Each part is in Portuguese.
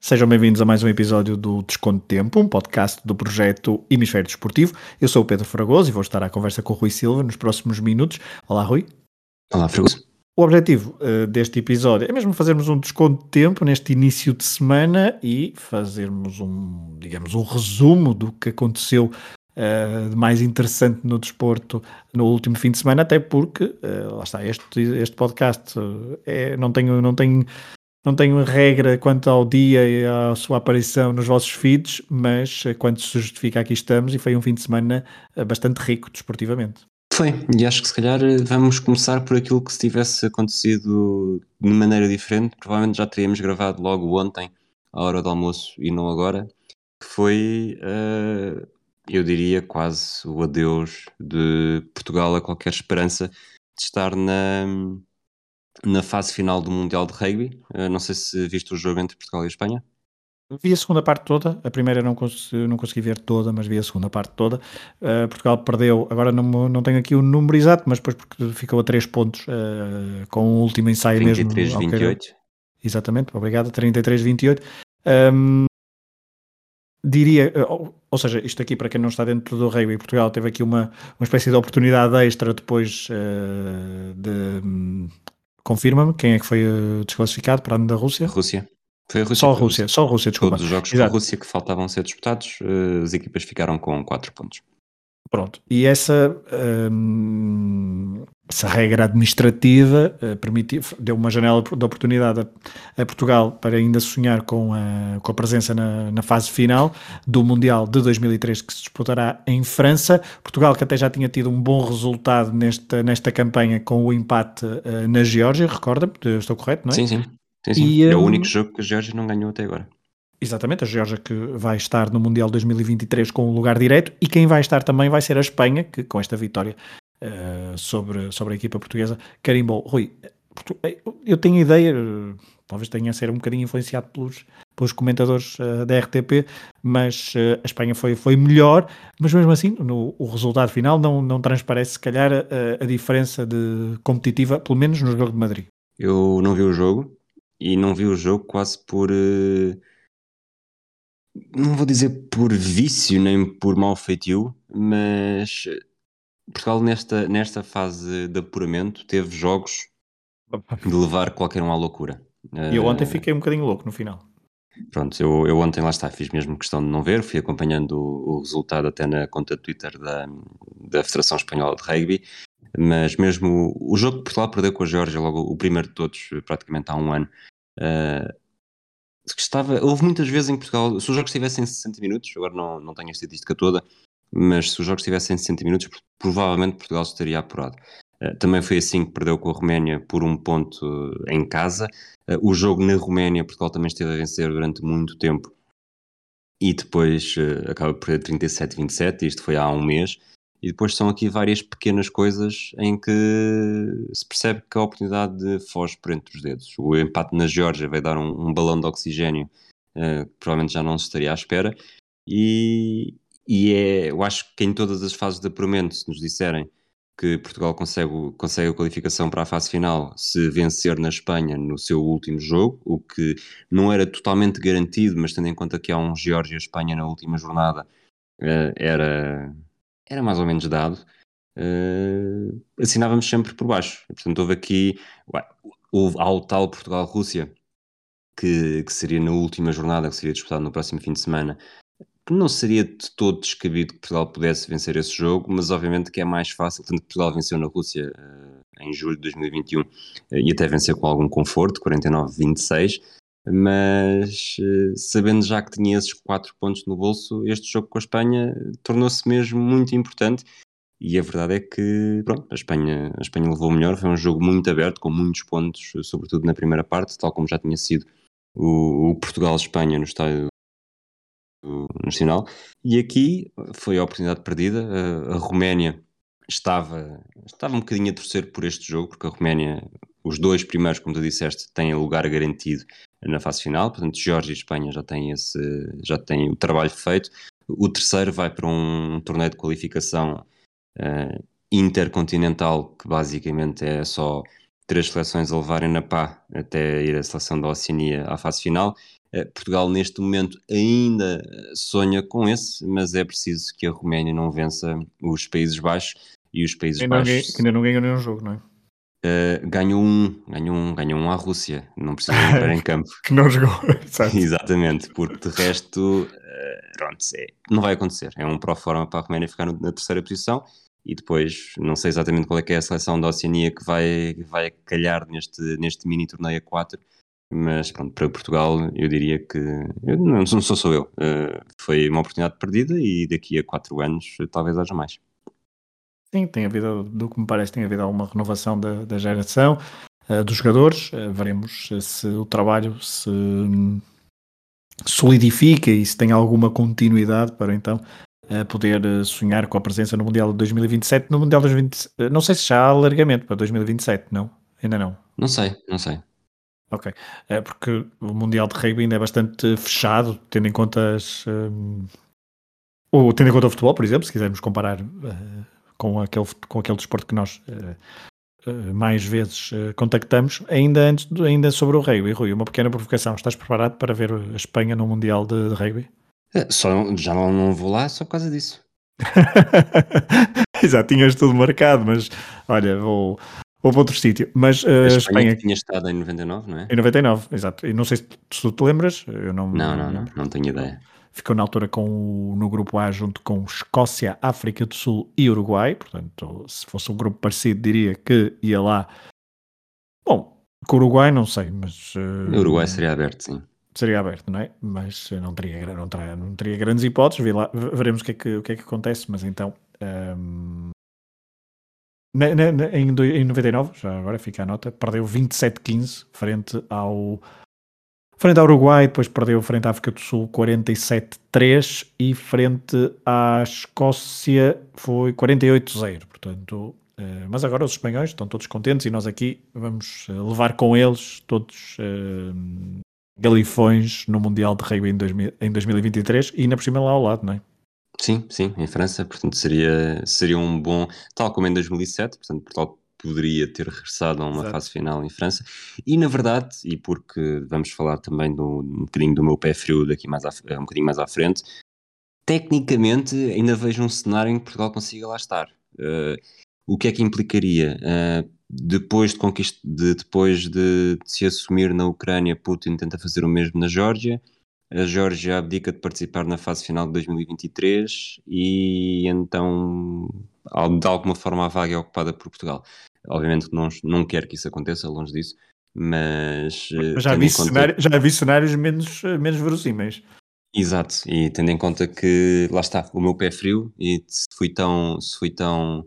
Sejam bem-vindos a mais um episódio do Desconto Tempo, um podcast do projeto Hemisfério Desportivo. Eu sou o Pedro Fragoso e vou estar à conversa com o Rui Silva nos próximos minutos. Olá, Rui. Olá, Fragoso. O objetivo uh, deste episódio é mesmo fazermos um desconto de tempo neste início de semana e fazermos um, digamos, um resumo do que aconteceu uh, de mais interessante no desporto no último fim de semana, até porque, uh, lá está, este, este podcast é, não tenho, não tenho não tenho regra quanto ao dia e à sua aparição nos vossos feeds, mas quanto se justifica, aqui estamos e foi um fim de semana bastante rico desportivamente. Foi, e acho que se calhar vamos começar por aquilo que se tivesse acontecido de maneira diferente, provavelmente já teríamos gravado logo ontem, à hora do almoço, e não agora, que foi, uh, eu diria, quase o adeus de Portugal a qualquer esperança de estar na, na fase final do Mundial de Rugby. Uh, não sei se viste o jogo entre Portugal e Espanha. Vi a segunda parte toda, a primeira não consegui, não consegui ver toda, mas vi a segunda parte toda. Uh, Portugal perdeu, agora não, não tenho aqui o número exato, mas depois porque ficou a 3 pontos uh, com o último ensaio 33, mesmo. 28. Exatamente, obrigado, 33-28. Um, diria, ou seja, isto aqui para quem não está dentro do rugby, Portugal teve aqui uma, uma espécie de oportunidade extra depois uh, de. Confirma-me quem é que foi desclassificado para a da Rússia? Rússia. Foi a Rússia. Só a Rússia, só a Rússia, desculpa. Todos os jogos Exato. com a Rússia que faltavam ser disputados, uh, as equipas ficaram com 4 pontos. Pronto, e essa, hum, essa regra administrativa uh, permitiu, deu uma janela de oportunidade a, a, Portugal para ainda sonhar com a, com a presença na, na, fase final do Mundial de 2003 que se disputará em França. Portugal que até já tinha tido um bom resultado nesta, nesta campanha com o empate uh, na Geórgia, recorda-me, estou correto, não é? Sim, sim. Sim, sim. E, é o hum, único jogo que a Geórgia não ganhou até agora. Exatamente, a Geórgia que vai estar no Mundial 2023 com um lugar direto e quem vai estar também vai ser a Espanha, que com esta vitória uh, sobre, sobre a equipa portuguesa carimbou. Rui, eh, eu tenho ideia, talvez tenha a ser um bocadinho influenciado pelos, pelos comentadores uh, da RTP, mas uh, a Espanha foi, foi melhor, mas mesmo assim no, o resultado final não, não transparece se calhar a, a diferença de competitiva, pelo menos no jogo de Madrid. Eu não vi o jogo, e não vi o jogo quase por. Uh, não vou dizer por vício nem por mau feitio, mas Portugal nesta, nesta fase de apuramento teve jogos de levar qualquer um à loucura. E eu ontem eh, fiquei um bocadinho louco no final. Pronto, eu, eu ontem lá está, fiz mesmo questão de não ver, fui acompanhando o, o resultado até na conta de Twitter da, da Federação Espanhola de Rugby, mas mesmo o jogo que Portugal perdeu com a Geórgia, logo o primeiro de todos, praticamente há um ano, uh, estava, houve muitas vezes em Portugal, se os jogos estivessem 60 minutos, agora não, não tenho a estatística toda, mas se os jogos estivessem 60 minutos, provavelmente Portugal estaria apurado. Uh, também foi assim que perdeu com a Roménia por um ponto em casa. Uh, o jogo na Roménia, Portugal também esteve a vencer durante muito tempo e depois acaba por perder 37-27. Isto foi há um mês. E depois são aqui várias pequenas coisas em que se percebe que a oportunidade foge por entre os dedos. O empate na Geórgia vai dar um, um balão de oxigênio que provavelmente já não se estaria à espera. E, e é, eu acho que em todas as fases de apuramento, se nos disserem que Portugal consegue, consegue a qualificação para a fase final se vencer na Espanha no seu último jogo, o que não era totalmente garantido, mas tendo em conta que há um Geórgia-Espanha na última jornada, uh, era era mais ou menos dado, uh, assinávamos sempre por baixo. Portanto, houve aqui, houve, há o tal Portugal-Rússia, que, que seria na última jornada, que seria disputado no próximo fim de semana, não seria de todo descabido que Portugal pudesse vencer esse jogo, mas obviamente que é mais fácil, tanto que Portugal venceu na Rússia uh, em julho de 2021 uh, e até venceu com algum conforto, 49-26, mas eh, sabendo já que tinha esses quatro pontos no bolso, este jogo com a Espanha tornou-se mesmo muito importante. E a verdade é que pronto, a, Espanha, a Espanha levou melhor, foi um jogo muito aberto, com muitos pontos, sobretudo na primeira parte, tal como já tinha sido o, o Portugal-Espanha no estádio nacional. E aqui foi a oportunidade perdida. A, a Roménia estava, estava um bocadinho a torcer por este jogo, porque a Roménia, os dois primeiros, como tu disseste, têm lugar garantido na fase final, portanto Geórgia e Espanha já têm, esse, já têm o trabalho feito. O terceiro vai para um torneio de qualificação uh, intercontinental, que basicamente é só três seleções a levarem na pá até ir a seleção da Oceania à fase final. Portugal neste momento ainda sonha com esse, mas é preciso que a Roménia não vença os Países Baixos e os Países ainda Baixos. que ainda não ganhou nenhum jogo, não é? Uh, ganhou um, ganhou um, ganhou um à Rússia, não precisa entrar em campo. que não jogou, Exatamente, porque de resto, uh, pronto, é, não vai acontecer. É um pró-forma para a Roménia ficar na terceira posição e depois, não sei exatamente qual é que é a seleção da Oceania que vai, vai calhar neste, neste mini torneio a 4, mas pronto, para Portugal eu diria que, eu, não, não sou só eu, uh, foi uma oportunidade perdida e daqui a 4 anos talvez haja mais. Sim, tem havido, do que me parece, tem havido alguma renovação da, da geração uh, dos jogadores. Uh, veremos se o trabalho se um, solidifica e se tem alguma continuidade para então poder sonhar com a presença no Mundial de 2027. No Mundial de 2027, não sei se já há alargamento para 2027, não? Ainda não? Não sei, não sei. Ok, é porque o Mundial de Rugby ainda é bastante fechado, tendo em conta as. Um, ou tendo em conta o futebol, por exemplo, se quisermos comparar uh, com aquele, com aquele desporto que nós uh, uh, mais vezes contactamos, ainda antes ainda sobre o rugby. Rui, uma pequena provocação. Estás preparado para ver a Espanha no Mundial de, de rugby? Só, já não, não vou lá só por causa disso. Exato, tinhas tudo marcado, mas olha, vou, vou para outro sítio. Mas uh, a Espanha, Espanha... tinha estado em 99, não é? Em 99, exato. E não sei se tu te lembras, eu não. Não, não, não, não tenho ideia ficou na altura com, no grupo A junto com Escócia, África do Sul e Uruguai. Portanto, se fosse um grupo parecido, diria que ia lá. Bom, com o Uruguai não sei, mas. Uh, o Uruguai seria aberto, sim. Seria aberto, não é? Mas não teria, não teria, não teria grandes hipóteses. Lá, veremos o que, é que, o que é que acontece, mas então. Um, na, na, em, em 99, já agora fica a nota, perdeu 27-15 frente ao Frente ao Uruguai, depois perdeu frente à África do Sul 47-3 e frente à Escócia foi 48-0. Portanto, uh, mas agora os espanhóis estão todos contentes e nós aqui vamos eh, levar com eles todos uh, galifões no Mundial de Rugby em, 2000, em 2023 e ainda por cima lá ao lado, não é? Sim, sim, em França, portanto seria, seria um bom, tal como em 2007, portanto Portugal poderia ter regressado a uma Exato. fase final em França. E na verdade, e porque vamos falar também do, um bocadinho do meu pé frio daqui mais a, um bocadinho mais à frente, tecnicamente ainda vejo um cenário em que Portugal consiga lá estar. Uh, o que é que implicaria? Uh, depois, de, conquist... de, depois de, de, se assumir na Ucrânia, Putin tenta fazer o mesmo na Geórgia. A Geórgia abdica de participar na fase final de 2023 e então, de alguma forma, a vaga é ocupada por Portugal. Obviamente que não, não quero que isso aconteça, longe disso, mas. mas já, vi conta... cenário, já vi cenários menos, menos verossímeis. Exato, e tendo em conta que lá está, o meu pé frio, e se fui tão, se fui tão,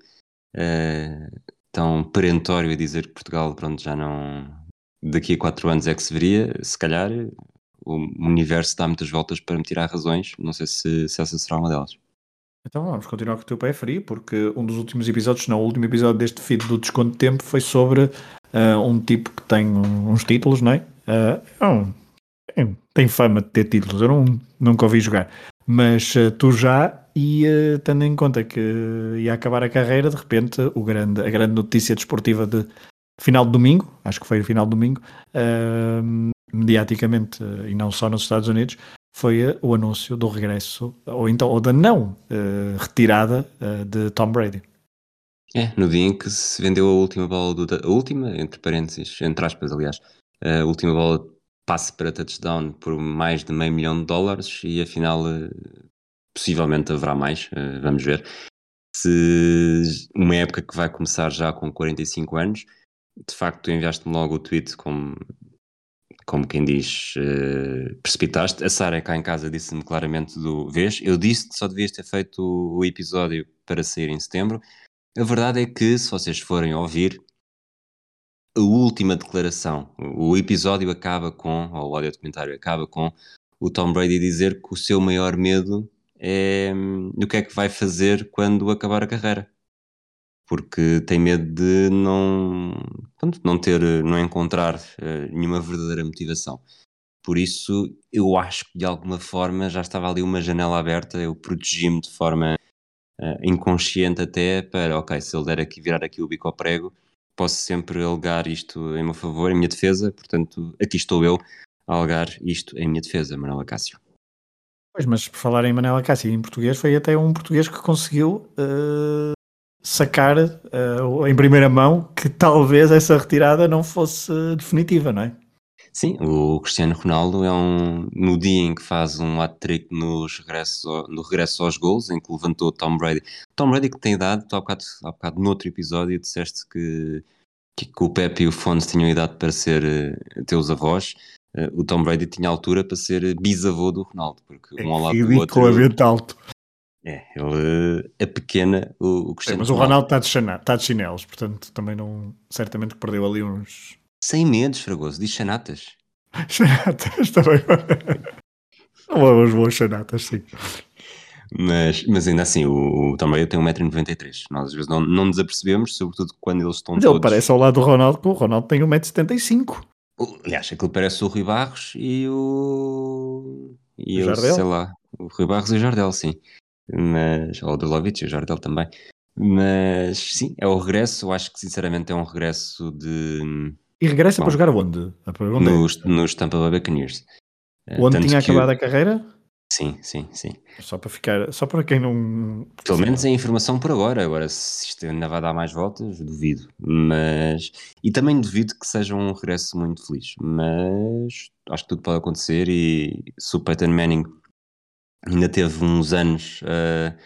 uh, tão perentório a dizer que Portugal pronto, já não. Daqui a quatro anos é que se veria, se calhar o universo dá muitas voltas para me tirar razões, não sei se, se essa será uma delas. Então vamos continuar com o teu pé frio, porque um dos últimos episódios, não, o último episódio deste feed do Desconto de Tempo foi sobre uh, um tipo que tem uns títulos, não é? Uh, tem fama de ter títulos, eu não, nunca ouvi jogar, mas uh, tu já, e tendo em conta que ia acabar a carreira, de repente o grande, a grande notícia desportiva de final de domingo, acho que foi o final de domingo, mediaticamente, e não só nos Estados Unidos, foi uh, o anúncio do regresso, ou então ou da não uh, retirada uh, de Tom Brady. É, no dia em que se vendeu a última bola do. A última, entre parênteses, entre aspas, aliás, a última bola passe para touchdown por mais de meio milhão de dólares e afinal possivelmente haverá mais, vamos ver. Se uma época que vai começar já com 45 anos, de facto enviaste-me logo o tweet com como quem diz, uh, precipitaste. A Sara cá em casa disse-me claramente do vez. Eu disse que só devias ter feito o episódio para sair em setembro. A verdade é que, se vocês forem ouvir, a última declaração, o episódio acaba com, ou o áudio documentário acaba com o Tom Brady dizer que o seu maior medo é hum, o que é que vai fazer quando acabar a carreira porque tem medo de não, pronto, não ter, não encontrar uh, nenhuma verdadeira motivação. Por isso, eu acho que de alguma forma já estava ali uma janela aberta, eu protegi-me de forma uh, inconsciente até para, ok, se ele der aqui, virar aqui o bico ao prego, posso sempre alegar isto em meu favor, em minha defesa, portanto, aqui estou eu algar isto em minha defesa, Manuela Cássio. Pois, mas por falar em Manela Cássio em português, foi até um português que conseguiu uh, sacar uh, em primeira mão que talvez essa retirada não fosse definitiva, não é? Sim, o Cristiano Ronaldo é um. No dia em que faz um hat-trick no regresso, no regresso aos gols, em que levantou Tom Brady. Tom Brady que tem idade, tu há bocado, há bocado noutro episódio disseste que, que, que o Pepe e o Fontes tinham idade para ser uh, teus avós. Uh, o Tom Brady tinha altura para ser bisavô do Ronaldo, porque é um ao lado do outro. alto. É, ele é pequena o, o Cristiano é, Mas o Ronaldo está de, está de chinelos, portanto também não. Certamente perdeu ali uns. Sem medos, Fragoso, diz chanatas. chanatas também. Não as boas chanatas, sim. Mas, mas ainda assim, o, o Tom Brady tem 1,93m. Nós às vezes não, não nos apercebemos, sobretudo quando eles estão mas todos... ele parece ao lado do Ronaldo, que o Ronaldo tem 1,75m. Aliás, aquilo parece o Rui Barros e o... E o Jardel? sei lá, o Rui Barros e o Jardel, sim. Mas, ou o Drolovic e o Jardel também. Mas, sim, é o regresso. Eu acho que, sinceramente, é um regresso de... E regressa Bom, para jogar onde? É nos, é... nos Tampa Bay Buccanheers. Onde Tanto tinha acabado a carreira? Sim, sim, sim. Só para ficar, só para quem não. Pelo menos é informação por agora. Agora, se isto ainda vai dar mais voltas, duvido. Mas. E também duvido que seja um regresso muito feliz. Mas acho que tudo pode acontecer. E se o Peyton Manning ainda teve uns anos uh,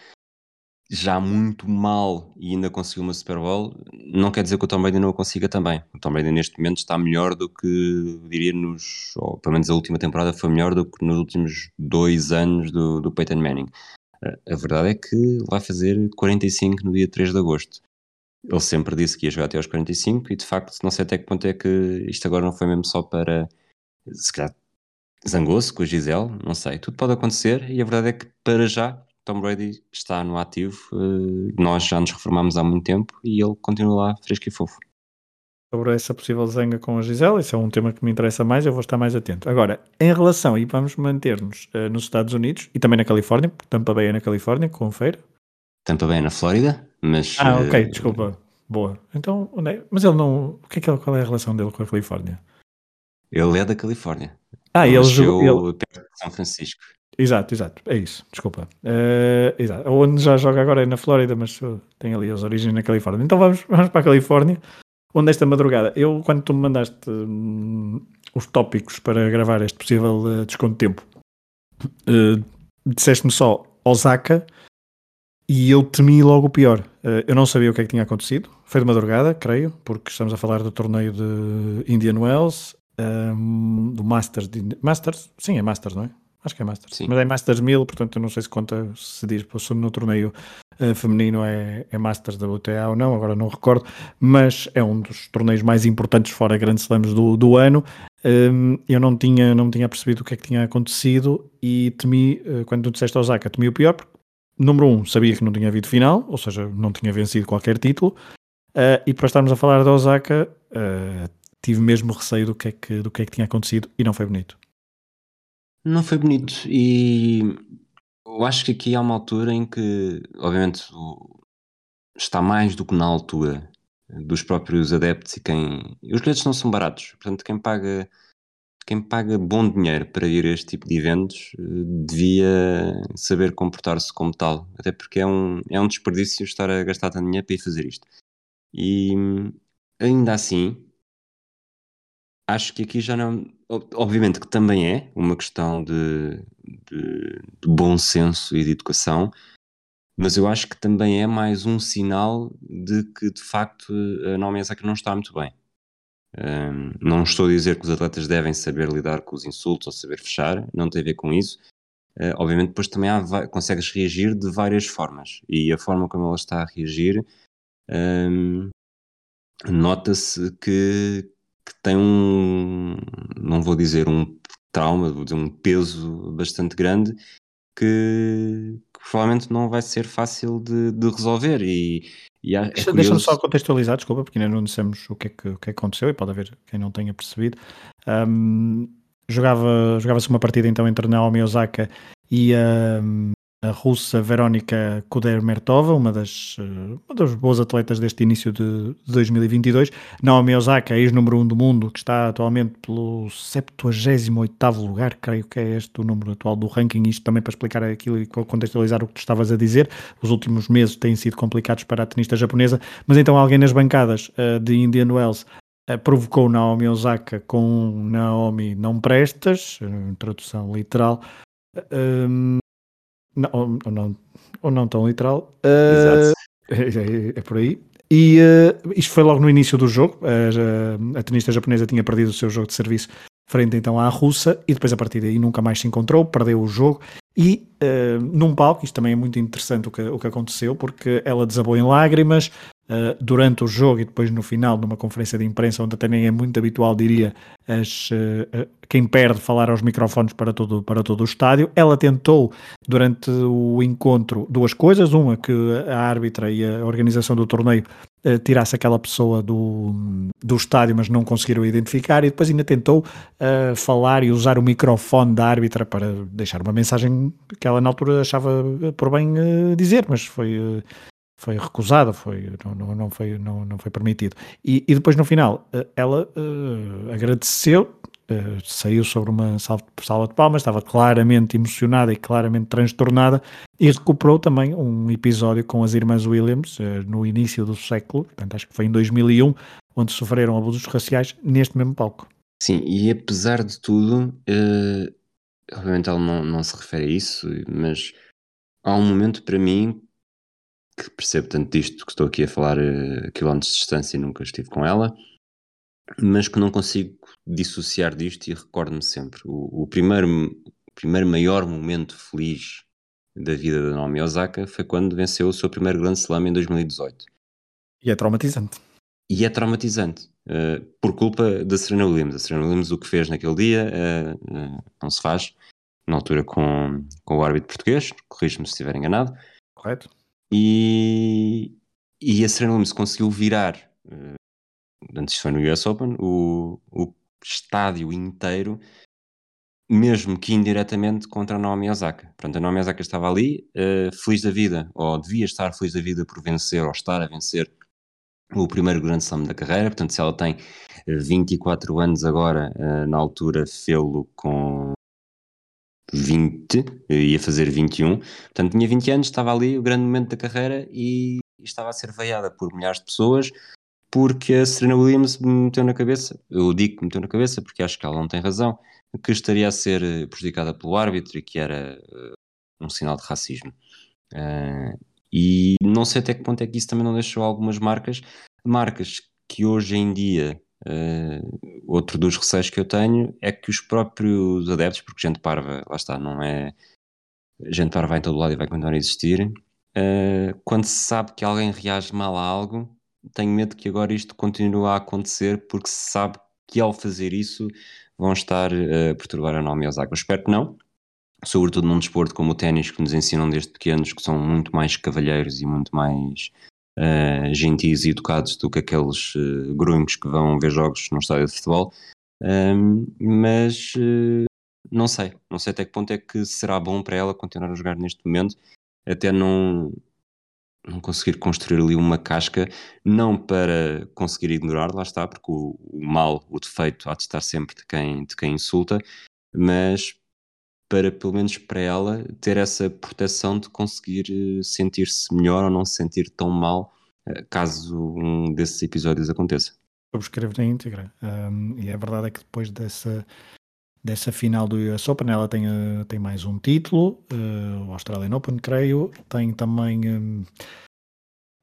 já muito mal e ainda conseguiu uma Super Bowl, não quer dizer que o Tom Brady não a consiga também. O Tom Brady neste momento está melhor do que, diria, nos, ou pelo menos a última temporada foi melhor do que nos últimos dois anos do, do Peyton Manning. A verdade é que vai fazer 45 no dia 3 de agosto. Ele sempre disse que ia jogar até aos 45 e de facto não sei até que ponto é que isto agora não foi mesmo só para se calhar zangou-se com a Gisele, não sei, tudo pode acontecer e a verdade é que para já Tom Brady está no ativo, uh, nós já nos reformamos há muito tempo e ele continua lá fresco e fofo. Sobre essa possível zanga com a Gisele, isso é um tema que me interessa mais, eu vou estar mais atento. Agora, em relação, e vamos manter-nos uh, nos Estados Unidos e também na Califórnia, porque Tampa Bay é na Califórnia, confere. Tampa Bay é na Flórida, mas... Ah, ok, uh, desculpa. Boa. Então, é? mas ele não... O que é que ele, qual é a relação dele com a Califórnia? Ele é da Califórnia. Ah, ele jogou... Ele... perto de São Francisco. Exato, exato, é isso, desculpa. Uh, exato. Onde já joga agora é na Flórida, mas tem ali as origens na Califórnia. Então vamos, vamos para a Califórnia, onde esta madrugada, eu quando tu me mandaste hum, os tópicos para gravar este possível uh, desconto de tempo, uh, disseste-me só Osaka e eu temi logo o pior. eu não sabia o que é que tinha acontecido, foi de madrugada, creio, porque estamos a falar do torneio de Indian Wells, um, do Masters, de, Masters, sim é Masters, não é? Acho que é Masters. Sim. Mas é Masters 1000, portanto eu não sei se conta, se diz se no torneio uh, feminino é, é Masters da WTA ou não, agora não recordo, mas é um dos torneios mais importantes fora grandes slams do, do ano. Um, eu não tinha, não tinha percebido o que é que tinha acontecido e temi, uh, quando tu disseste Osaka, temi o pior, porque, número um, sabia que não tinha havido final, ou seja, não tinha vencido qualquer título, uh, e para estarmos a falar de Osaka, tive mesmo receio do que, é que, do que é que tinha acontecido e não foi bonito. Não foi bonito e eu acho que aqui há uma altura em que, obviamente, está mais do que na altura dos próprios adeptos e quem. Os bilhetes não são baratos, portanto, quem paga, quem paga bom dinheiro para ir a este tipo de eventos eh, devia saber comportar-se como tal, até porque é um, é um desperdício estar a gastar tanto dinheiro para ir fazer isto. E ainda assim, acho que aqui já não. Obviamente que também é uma questão de, de, de, bom senso e de educação, mas eu acho que também é mais um sinal de que de facto a Naomi Osaka não está muito bem. Um, não estou a dizer que os atletas devem saber lidar com os insultos ou saber fechar, não tem a ver com isso. Uh, obviamente, depois também há, consegues reagir de várias formas e a forma como ela está a reagir um, nota-se que, que tem um, não vou dizer um trauma, vou dizer um peso bastante grande que, que provavelmente não vai ser fácil de, de resolver e, e é Deixa, Deixa-me só contextualizar, desculpa, porque ainda não dissemos o que é que, o que, é que aconteceu e pode haver quem não tenha percebido. Um, jogava, jogava-se uma partida então entre Naomi Osaka e, um, a russa Verónica Kudermetova, uma das, eh, uma das boas atletas deste início de 2022. Naomi Osaka, ex-número 1 um do mundo, que está atualmente pelo 78º lugar, creio que é este o número atual do ranking, isto também para explicar aquilo e contextualizar o que tu estavas a dizer. Os últimos meses têm sido complicados para a tenista japonesa, mas então alguém nas bancadas uh, de Indian Wells uh, provocou Naomi Osaka com Naomi não prestas, tradução literal, um, não, ou, não, ou não tão literal. Uh, é, é, por aí. E uh, isto foi logo no início do jogo. Uh, a tenista japonesa tinha perdido o seu jogo de serviço frente então à russa e depois a partir daí nunca mais se encontrou, perdeu o jogo e uh, num palco, isto também é muito interessante o que, o que aconteceu, porque ela desabou em lágrimas, Uh, durante o jogo e depois no final, numa conferência de imprensa, onde até nem é muito habitual, diria, as, uh, quem perde falar aos microfones para todo, para todo o estádio. Ela tentou, durante o encontro, duas coisas. Uma, que a árbitra e a organização do torneio uh, tirasse aquela pessoa do, do estádio, mas não conseguiram identificar. E depois ainda tentou falar e usar o microfone da árbitra para deixar uma mensagem que ela na altura achava por bem dizer, mas foi foi recusada, foi, não, não, foi, não, não foi permitido. E, e depois no final eh, ela uh, agradeceu, uh, saiu sobre uma sala de palmas, estava claramente emocionada e claramente transtornada e recuperou também um episódio com as irmãs Williams uh, no início do século, portanto acho que foi em 2001, onde sofreram abusos raciais neste mesmo palco. Sim, e apesar de tudo, obviamente ela não, não se refere a isso, mas há um momento para mim que percebo tanto disto que estou aqui a falar a quilómetros de distância e nunca estive com ela, mas que não consigo dissociar disto e recordo-me sempre. O, o, primeiro, o primeiro maior momento feliz da vida da Naomi Osaka foi quando venceu o seu primeiro Grand Slam em 2018. E é traumatizante. E é traumatizante. Uh, por culpa da Serena Williams. A Serena Williams o que fez naquele dia uh, uh, não se faz. Na altura com, com o árbitro português, corrijo-me se estiver enganado. Correto e, e a Serena Williams conseguiu virar, uh, antes foi no US Open, o, o estádio inteiro, mesmo que indiretamente contra a Naomi Osaka. Pronto, a Naomi Osaka estava ali, uh, feliz da vida, ou devia estar feliz da vida por vencer, ou estar a vencer o primeiro grande slam da carreira, portanto se ela tem 24 anos agora, na altura fê-lo com 20, ia fazer 21, portanto tinha 20 anos, estava ali o grande momento da carreira e estava a ser veiada por milhares de pessoas porque a Serena Williams me meteu na cabeça, eu digo que me meteu na cabeça porque acho que ela não tem razão, que estaria a ser prejudicada pelo árbitro e que era uh, um sinal de racismo. Uh, e não sei até que ponto é que isso também não deixou algumas marcas, marcas que hoje em dia Uh, outro dos receios que eu tenho é que os próprios adeptos, porque gente parva, lá está, não é. Gente parva vai em todo lado e vai continuar a existir. Uh, quando se sabe que alguém reage mal a algo, tenho medo que agora isto continue a acontecer, porque se sabe que ao fazer isso vão estar a perturbar a nome aos águas. Espero que não, sobretudo num desporto como o ténis, que nos ensinam desde pequenos que são muito mais cavalheiros e muito mais uh, gentis e educados do que aqueles uh, grunhos que vão ver jogos num estádio de futebol. Um, mas uh, não sei, não sei até que ponto é que será bom para ela continuar a jogar neste momento, até não, não conseguir construir ali uma casca, não para conseguir ignorar, lá está, porque o, o, mal, o defeito há de estar sempre de quem, de quem insulta, mas para, pelo menos para ela, ter essa proteção de conseguir eh, sentir-se melhor ou não se sentir tão mal eh, caso um desses episódios aconteça. Subscrevo na íntegra. Um, e a verdade é que depois dessa, dessa final do US Open, ela tem, uh, tem mais um título, uh, o Australian Open, creio. Tem também um,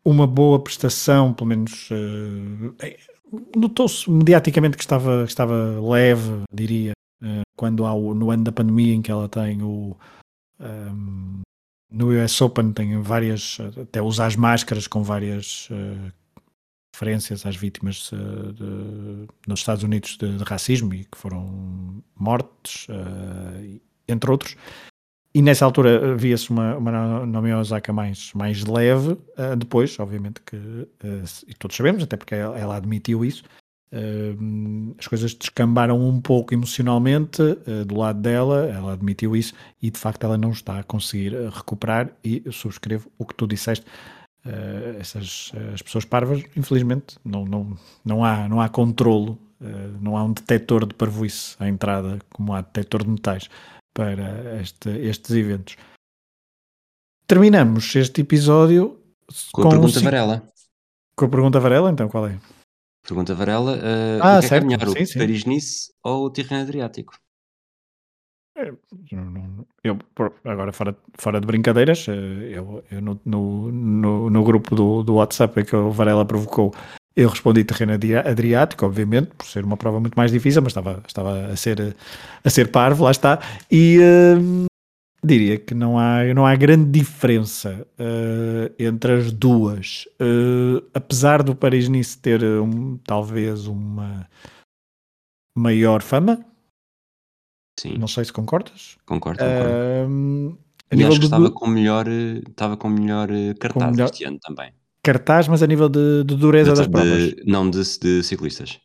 uma boa prestação, pelo menos. Uh, Notou-se mediaticamente que estava, que estava leve, diria, quando há o, no ano da pandemia em que ela tem o um, no US Open tem várias até usar as máscaras com várias uh, referências às vítimas uh, de, nos Estados Unidos de, de, racismo e que foram mortes uh, entre outros. E nessa altura via-se uma, uma Naomi Osaka mais, mais leve, depois, obviamente que, e todos sabemos, até porque ela, ela admitiu isso, as coisas descambaram um pouco emocionalmente uh, do lado dela, ela admitiu isso e de facto ela não está a conseguir recuperar e subscrevo o que tu disseste. Uh, essas as pessoas parvas, infelizmente, não, não, não, há, não há controlo, não há um detector de parvoíce à entrada, como há detector de metais para este, estes eventos. Terminamos este episódio com, com a pergunta Varela. Com a pergunta Varela, então qual é? Pergunta Varela, uh, ah, o que certo. é, melhor, sim, o Paris-Nice ou o Tirreno Adriático? É, eu, agora, fora, fora de brincadeiras, eh, eu, eu no, no, no, grupo do, do WhatsApp que o Varela provocou, eu respondi terreno Adriático, obviamente, por ser uma prova muito mais difícil, mas estava, estava a, ser, a ser parvo, lá está. E diria que não há, não há grande diferença uh, entre as duas. Uh, apesar do Paris-Nice ter um, talvez uma maior fama. Sim. Não sei se concordas. Concordo, concordo. Uh, a nível acho que estava, com melhor, estava com melhor cartaz melhor... este ano também. Cartaz, mas a nível de, de dureza de, das provas. não, de, de ciclistas.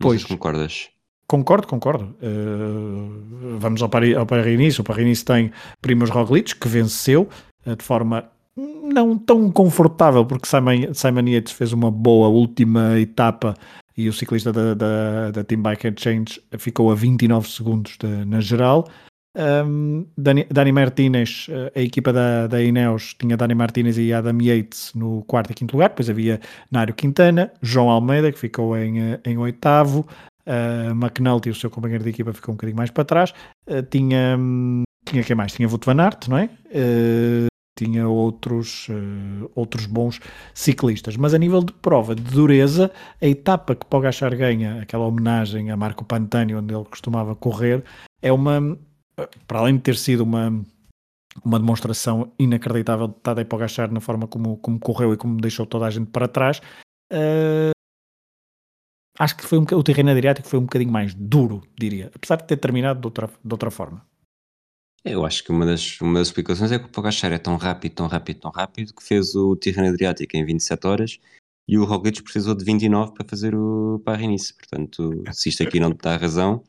Não pois. concordas. Concordo, concordo. Uh, vamos ao, Paris, ao Paris-Nice. O Paris-Nice tem Primoz Roglic, que venceu uh, de forma não tão confortável, porque Simon, Simon Yates fez uma boa última etapa e o ciclista da, da, da Team Bike Exchange ficou a 29 segundos de, na geral. Um, Dani, Dani Martinez, eh, a equipa da, da Ineos tinha Dani Martinez e Adam Yates no quarto e quinto lugar, depois havia Nário Quintana, João Almeida, que ficou em, em oitavo, Uh, McNulty, o seu companheiro de equipa, ficou um bocadinho mais para trás. Uh, tinha, tinha quem mais? Tinha van Aert, não é? Uh, tinha outros, uh, outros bons ciclistas. Mas a nível de prova de dureza, a etapa que Pogachar ganha, aquela homenagem a Marco Pantani, onde ele costumava correr, é uma, para além de ter sido uma, uma demonstração inacreditável de Tadej Pogachar na forma como, como correu e como deixou toda a gente para trás, uh, acho que foi um, o terreno adriático foi um bocadinho mais duro, diria, apesar de ter terminado de outra, de outra forma. Eu acho que uma das, uma das explicações é que o Pogachar é tão rápido, tão rápido, tão rápido que fez o terreno adriático em 27 horas e o Roglic precisou de 29 para fazer o Paris-Nice. Portanto, se isto aqui não te dá razão,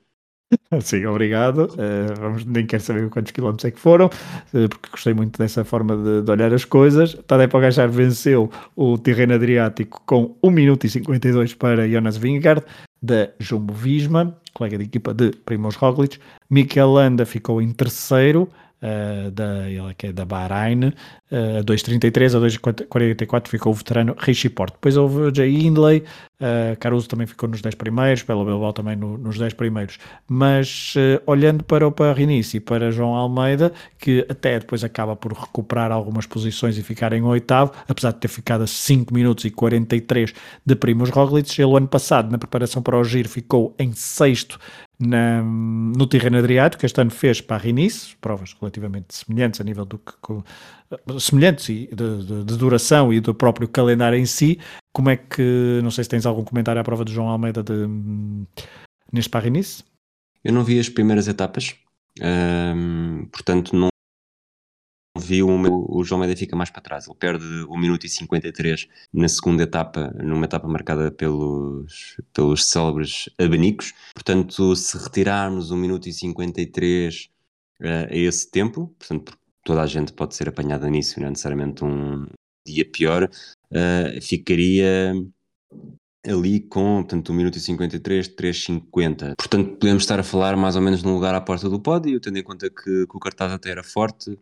Sim, obrigado. Uh, vamos, nem quero saber quantos quilómetros é que foram, uh, porque gostei muito dessa forma de, de olhar as coisas. Tadej Pogacar venceu o terreno Adriático com 1 minuto e 52 para Jonas Vingegaard, da Jumbo Visma, colega de equipa de Primoz Roglic. Mikel Landa ficou em terceiro, uh, da, ele que é da Bahrein, uh, a 2.33, a 2.44 ficou o veterano Richie Porte. Depois houve o Jay Hindley, uh, Caruso também ficou nos 10 primeiros, Pelo Bilbao também no, nos 10 primeiros. Mas olhando para o Parinici e para João Almeida, que até depois acaba por recuperar algumas posições e ficar em oitavo, apesar de ter ficado a 5 minutos e 43 de Primos Roglic, ele ano passado, na preparação para o Giro, ficou em sexto na, no terreno Adriático, este ano fez Rinice, provas relativamente semelhantes a nível do que semelhantes de, de, de, duração e do próprio calendário em si. Como é que, não sei se tens algum comentário à prova de João Almeida de, neste Paris-Nice? Eu não vi as primeiras etapas, hum, portanto não vi o, o João Almeida fica mais para trás. Ele perde 1 minuto e 53 na segunda etapa, numa etapa marcada pelos, pelos célebres abanicos. Portanto, se retirarmos 1 minuto e 53 uh, eh, a esse tempo, portanto, toda a gente pode ser apanhada nisso, não é necessariamente um dia pior, uh, ficaria ali com, portanto, 1 minuto e 53, 3,50. Portanto, podemos estar a falar mais ou menos num lugar à porta do pódio, tendo em conta que, que o cartaz até era forte,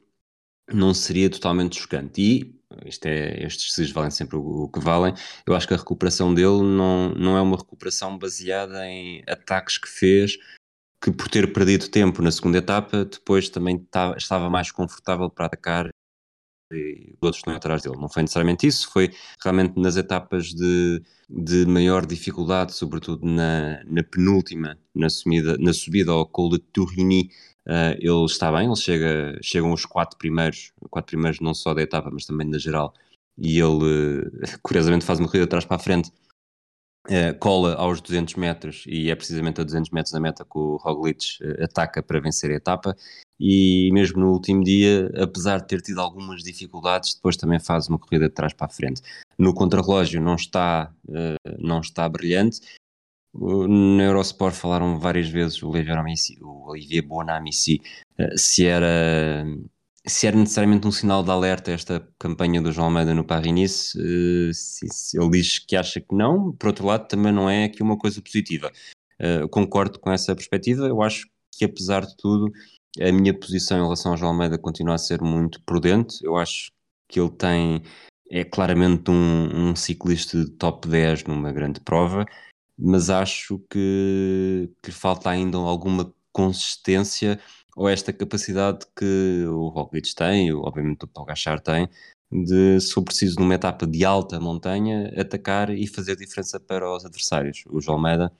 não seria totalmente chocante. E isto é, estes decisões valem sempre o, o, que valem. Eu acho que a recuperação dele não, não é uma recuperação baseada em ataques que fez, que por ter perdido tempo na segunda etapa, depois também estava mais confortável para atacar e os outros estão atrás dele. Não foi necessariamente isso, foi realmente nas etapas de, de maior dificuldade, sobretudo na, na penúltima, na, sumida, na subida ao Col de Tourigny, uh, ele está bem, ele chega, chegam os quatro primeiros, quatro primeiros não só da etapa, mas também da geral, e ele, curiosamente, faz uma corrida de trás para a frente, Uh, cola aos 200 metros e é precisamente a 200 metros da meta que o Roglic uh, ataca para vencer a etapa e mesmo no último dia, apesar de ter tido algumas dificuldades, depois também faz uma corrida de trás para a frente. No contrarrelógio não está, uh, não está brilhante, no Eurosport falaram várias vezes o Olivier, Bonamici eh, se era se era necessariamente um sinal de alerta esta campanha do João Almeida no Paris-Nice, uh, ele diz que acha que não, por outro lado também não é aqui uma coisa positiva. Uh, concordo com essa perspectiva, eu acho que apesar de tudo a minha posição em relação ao João Almeida continua a ser muito prudente, eu acho que ele tem, é claramente um, um ciclista de top 10 numa grande prova, mas acho que, que falta ainda alguma consistência ou esta capacidade que o Roglic tem, obviamente o Pogachar tem, de, se for preciso numa etapa de alta montanha, atacar e fazer diferença para os adversários. O João Almeida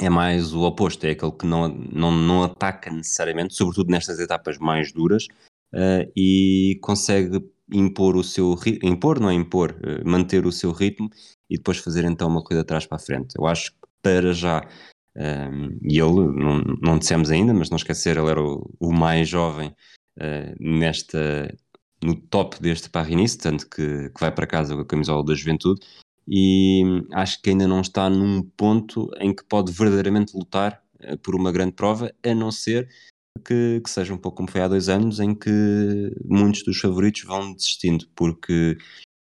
é mais o oposto, é aquele que não, não, não ataca necessariamente, sobretudo nestas etapas mais duras, uh, e consegue impor o seu impor, não é impor, uh, manter o seu ritmo e depois fazer então uma corrida atrás para a frente. Eu acho que para já um, e ele, não, não dissemos ainda, mas não esquecer, ele era o, o mais jovem uh, nesta, no top deste Paris tanto que, que, vai para casa com a camisola da juventude. E acho que ainda não está num ponto em que pode verdadeiramente lutar uh, por uma grande prova, a não ser que, que, seja um pouco como foi há dois anos, em que muitos dos favoritos vão desistindo, porque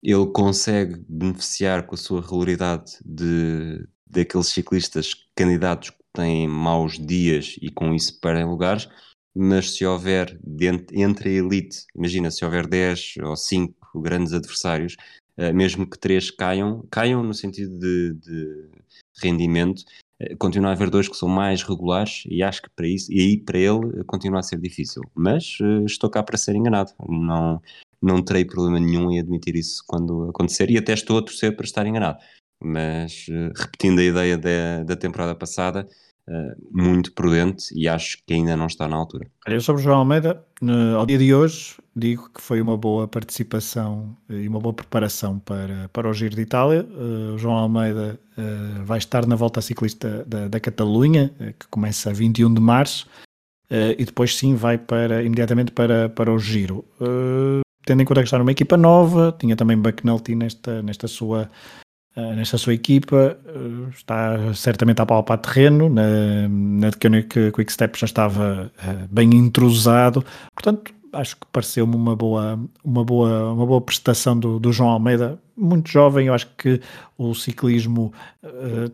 ele consegue beneficiar com a sua regularidade de, daqueles ciclistas candidatos que têm maus dias e com isso perdem lugares, mas se houver dentro, entre a elite, imagina se houver 10 ou 5 grandes adversários, uh, mesmo que 3 caiam, caiam no sentido de, de rendimento, continua a haver dois que são mais regulares e acho que para isso, e aí para ele uh, continua a ser difícil. Mas estou cá para ser enganado, não, não terei problema nenhum em admitir isso quando acontecer e até estou a torcer para estar enganado mas uh, repetindo a ideia de, da temporada passada, uh, muito prudente e acho que ainda não está na altura. Eu sobre o João Almeida, no, ao dia de hoje, digo que foi uma boa participação e uma boa preparação para, para o Giro de Itália. Uh, o João Almeida vai estar na volta ciclista da, da Catalunha, que começa a 21 de março. e depois sim vai para, imediatamente para, para o Giro. tendo em conta que está numa equipa nova, tinha também McNulty nesta, nesta sua Uh, nesta sua equipa, uh, está certamente a palpar terreno, na, na que Quickstep já estava uh, bem entrosado, portanto acho que pareceu-me uma boa, uma, boa, uma boa prestação do, do João Almeida, muito jovem, eu acho que o ciclismo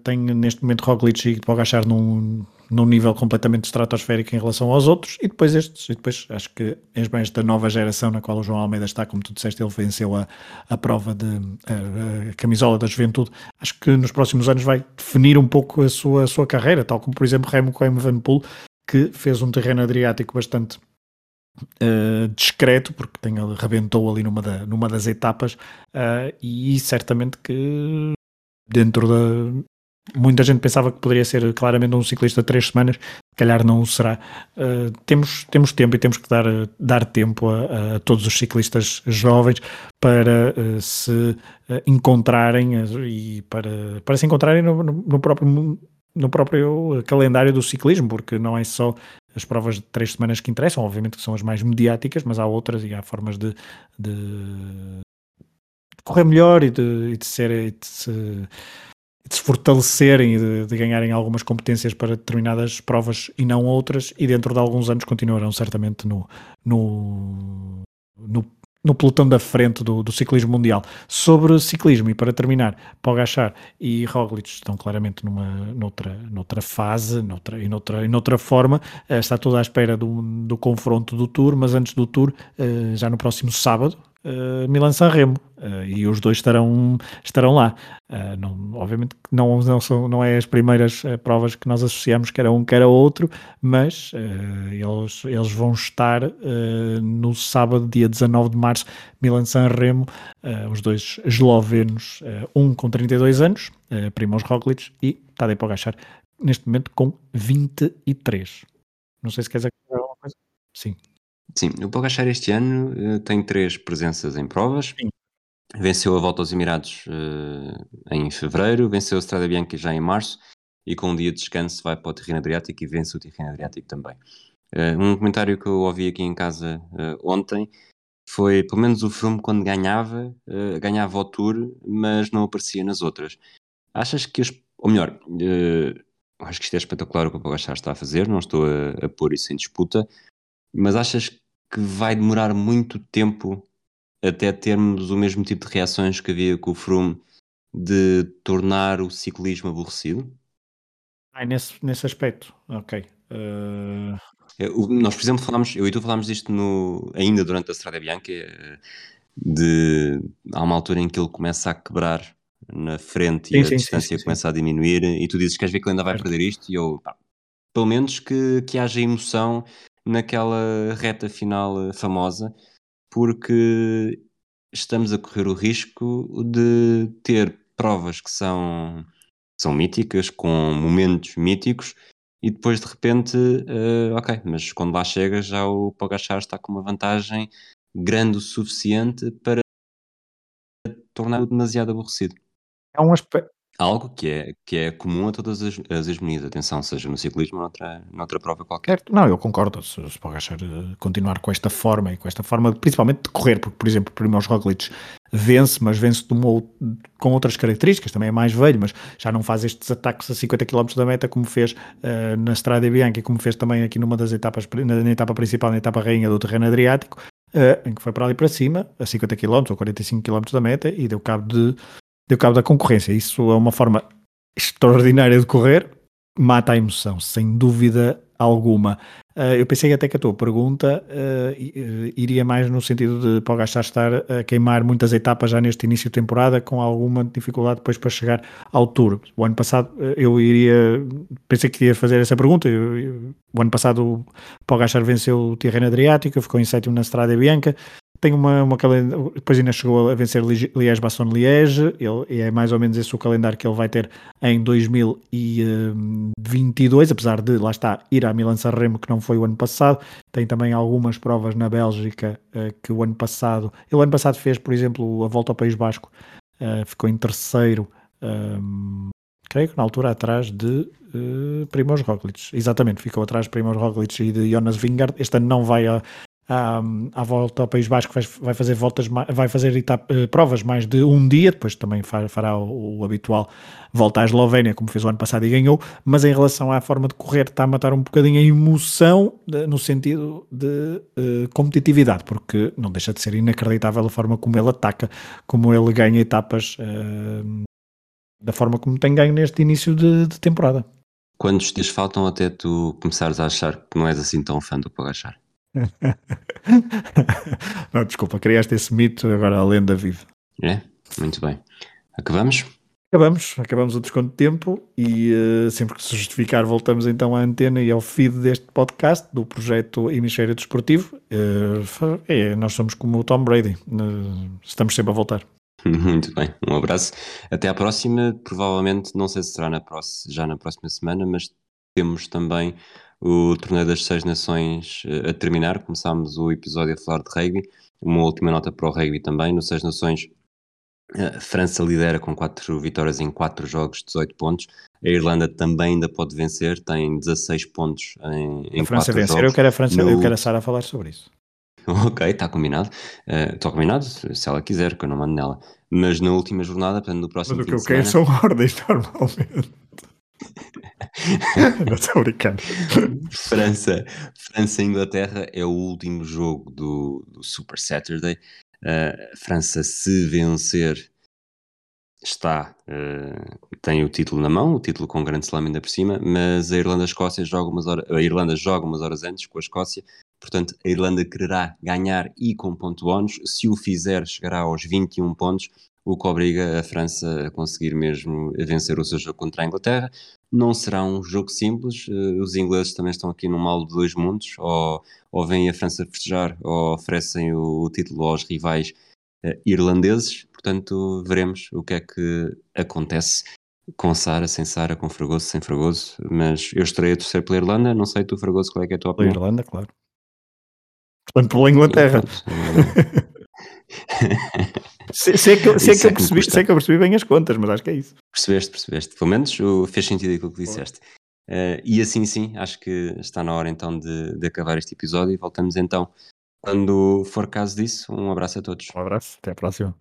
tem neste momento Roglic e Pogacar num, num nível completamente estratosférico em relação aos outros, e depois estes, e depois acho que esta nova geração na qual o João Almeida está, como tu disseste, ele venceu a, a prova de a, a camisola da juventude, acho que nos próximos anos vai definir um pouco a sua, a sua carreira, tal como por exemplo Remo Coim Van Poel, que fez um terreno adriático bastante Uh, discreto, porque tem, rebentou ali numa, da, numa das etapas, uh, e certamente que dentro da, muita gente pensava que poderia ser claramente um ciclista de três semanas, se calhar não o será. Uh, temos, temos tempo e temos que dar, dar tempo a, a todos os ciclistas jovens para uh, se uh, encontrarem e para, para se encontrarem no, no, no, próprio, no próprio calendário do ciclismo, porque não é só as provas de três semanas que interessam, obviamente que são as mais mediáticas, mas há outras e há formas de, de correr melhor e de, e de ser. E de se, de se fortalecerem e de, de, ganharem algumas competências para determinadas provas e não outras, e dentro de alguns anos continuarão certamente no, no, no, no pelotão da frente do, do, ciclismo mundial. Sobre ciclismo, e para terminar, Pogachar e Roglic estão claramente numa, noutra, noutra fase noutra, e, noutra, noutra forma. Uh, está tudo à espera do, do confronto do Tour, mas antes do Tour, uh, já no próximo sábado, uh, Milan Sanremo uh, e os dois estarão, estarão lá. Uh, não, obviamente que não, não, são, não é as primeiras uh, provas que nós associamos que era um que era outro, mas eles, eles vão estar no sábado, dia 19 de março, Milan Sanremo, os dois eslovenos, um com 32 anos, uh, Primoz Roglic e Tadej Pogacar, neste momento com 23. Não sei se queres acrescentar alguma coisa. Sim. Sim, o Pogacar este ano uh, tem três presenças em provas. Sim. Venceu a Volta aos Emirados uh, em fevereiro, venceu a Strada Bianca já em março e com um dia de descanso vai para o Terreno Adriático e vence o Terreno Adriático também. Uh, um comentário que eu ouvi aqui em casa ontem foi, pelo menos o Froome quando ganhava, ganhava o Tour, mas não aparecia nas outras. Achas que as ou melhor, acho que isto é espetacular o que o Pogachar está a fazer, não estou a, a pôr isso em disputa, mas achas que vai demorar muito tempo até termos o mesmo tipo de reações que havia com o Froome de tornar o ciclismo aborrecido? Ah, nesse, nesse aspecto, ok. Uh... nós, por exemplo, falámos, eu e tu falámos disto no, ainda durante a Strada Bianca, eh, de, há uma altura em que ele começa a quebrar na frente sim, e a sim, distância sim, começa a diminuir e tu dizes que queres ver que ele ainda vai perder isto e eu, pá, pelo menos que, que haja emoção naquela reta final eh, famosa porque estamos a correr o risco de ter provas que são, são míticas, com momentos míticos, e depois de repente, uh, ok, mas quando lá chega já o Pogachar está com uma vantagem grande o suficiente para tornar-o demasiado aborrecido. É um aspecto. Algo que é, que é comum a todas as, as hegemonias, atenção, seja no ciclismo ou noutra, noutra prova qualquer. Certo. Não, eu concordo, se, se Pogacar eh, continuar com esta forma e com esta forma, principalmente de correr, porque, por exemplo, Primoz Roglic vence, mas vence uma, com outras características, também é mais velho, mas já não faz estes ataques a 50 km da meta como fez uh, na Strada Bianca e como fez também aqui numa das etapas, na, na etapa principal, na etapa rainha do terreno Adriático, uh, em que foi para ali para cima, a 50 km ou 45 km da meta e deu cabo de deu cabo da concorrência. Isso é uma forma extraordinária de correr, mata a emoção, sem dúvida alguma. Uh, eu pensei até que a tua pergunta uh, iria mais no sentido de Pogacar estar a queimar muitas etapas já neste início de temporada com alguma dificuldade depois para chegar ao Tour. O ano passado eu iria, pensei que ia fazer essa pergunta, eu, eu, o ano passado o Pogacar venceu o Tirreno Adriático, ficou em sétimo na Strada Bianca, tem uma, uma depois ainda chegou a vencer Liège-Bastogne-Liège, e é mais ou menos esse o calendário que ele vai ter em 2022, apesar de, lá está, ir à Milan-San Remo, que não foi o ano passado, tem também algumas provas na Bélgica, uh, que o ano passado, ele ano passado fez, por exemplo, a volta ao País Basco, uh, ficou em terceiro, ehm, creio que na altura atrás de uh, Primoz Roglic, exatamente, ficou atrás de Primoz Roglic e de Jonas Vingard, este ano não vai a à, à volta ao País Basco vai, vai fazer voltas vai fazer etapa, eh, provas mais de um dia depois também fará o, o, habitual volta à Eslovénia como fez o ano passado e ganhou mas em relação à forma de correr está a matar um bocadinho a emoção de, no sentido de uh, competitividade porque não deixa de ser inacreditável a forma como ele ataca como ele ganha etapas uh, da forma como tem ganho neste início de, de temporada Quantos dias faltam até tu começares a achar que não és assim tão fã do Pogachar? Não, desculpa, criaste esse mito, agora a lenda vive. É, muito bem. Acabamos? Acabamos, acabamos o desconto de tempo e uh, sempre que se justificar voltamos então à antena e ao feed deste podcast do projeto Hemisfério Desportivo. Uh, é, nós somos como o Tom Brady, uh, estamos sempre a voltar. Muito bem, um abraço. Até à próxima, provavelmente, não sei se será na próxima, já na próxima semana, mas temos também o torneio das Seis Nações eh, a terminar. Começámos o episódio a falar de rugby. Uma última nota para o rugby também. No Seis Nações, a eh, França lidera com 4 vitórias em 4 jogos, 18 pontos. A Irlanda também ainda pode vencer, tem 16 pontos em, em a França vencer, jogos. eu quero a França, no... eu quero a Sara falar sobre isso. Ok, está combinado. Está uh, combinado, se ela quiser, que eu não mando nela. Mas na última jornada, portanto, no próximo Mas o que eu quero são ordens, normalmente. Não estou brincando. França, França Inglaterra é o último jogo do, do Super Saturday. Uh, França, se vencer, está, uh, tem o título na mão, o título com grande slam ainda por cima, mas a Irlanda-Escócia joga umas horas, a Irlanda joga umas horas antes com a Escócia, portanto a Irlanda quererá ganhar e com ponto bónus, se o fizer chegará aos 21 pontos, o que obriga a França a conseguir mesmo vencer o seu jogo contra a Inglaterra. Não será um jogo simples, eh, os ingleses também estão aqui no mal de dois mundos, ou, ou vêm a França festejar, ou oferecem o, o título aos rivais uh, irlandeses, portanto veremos o que é que acontece com Sara, sem Sara, com Fragoso, sem Fragoso, mas eu estarei a torcer pela Irlanda, não sei tu Fragoso qual é, é a tua opinião? Pela Irlanda, claro. Portanto, pela Inglaterra. Sei, sei, que, sei, que eu é percebi, sei que eu percebi bem as contas, mas acho que é isso. Percebeste, percebeste. Pelo menos fez sentido aquilo que disseste. Uh, e assim sim, acho que está na hora então de, de acabar este episódio e voltamos então quando for caso disso. Um abraço a todos. Um abraço, até à próxima.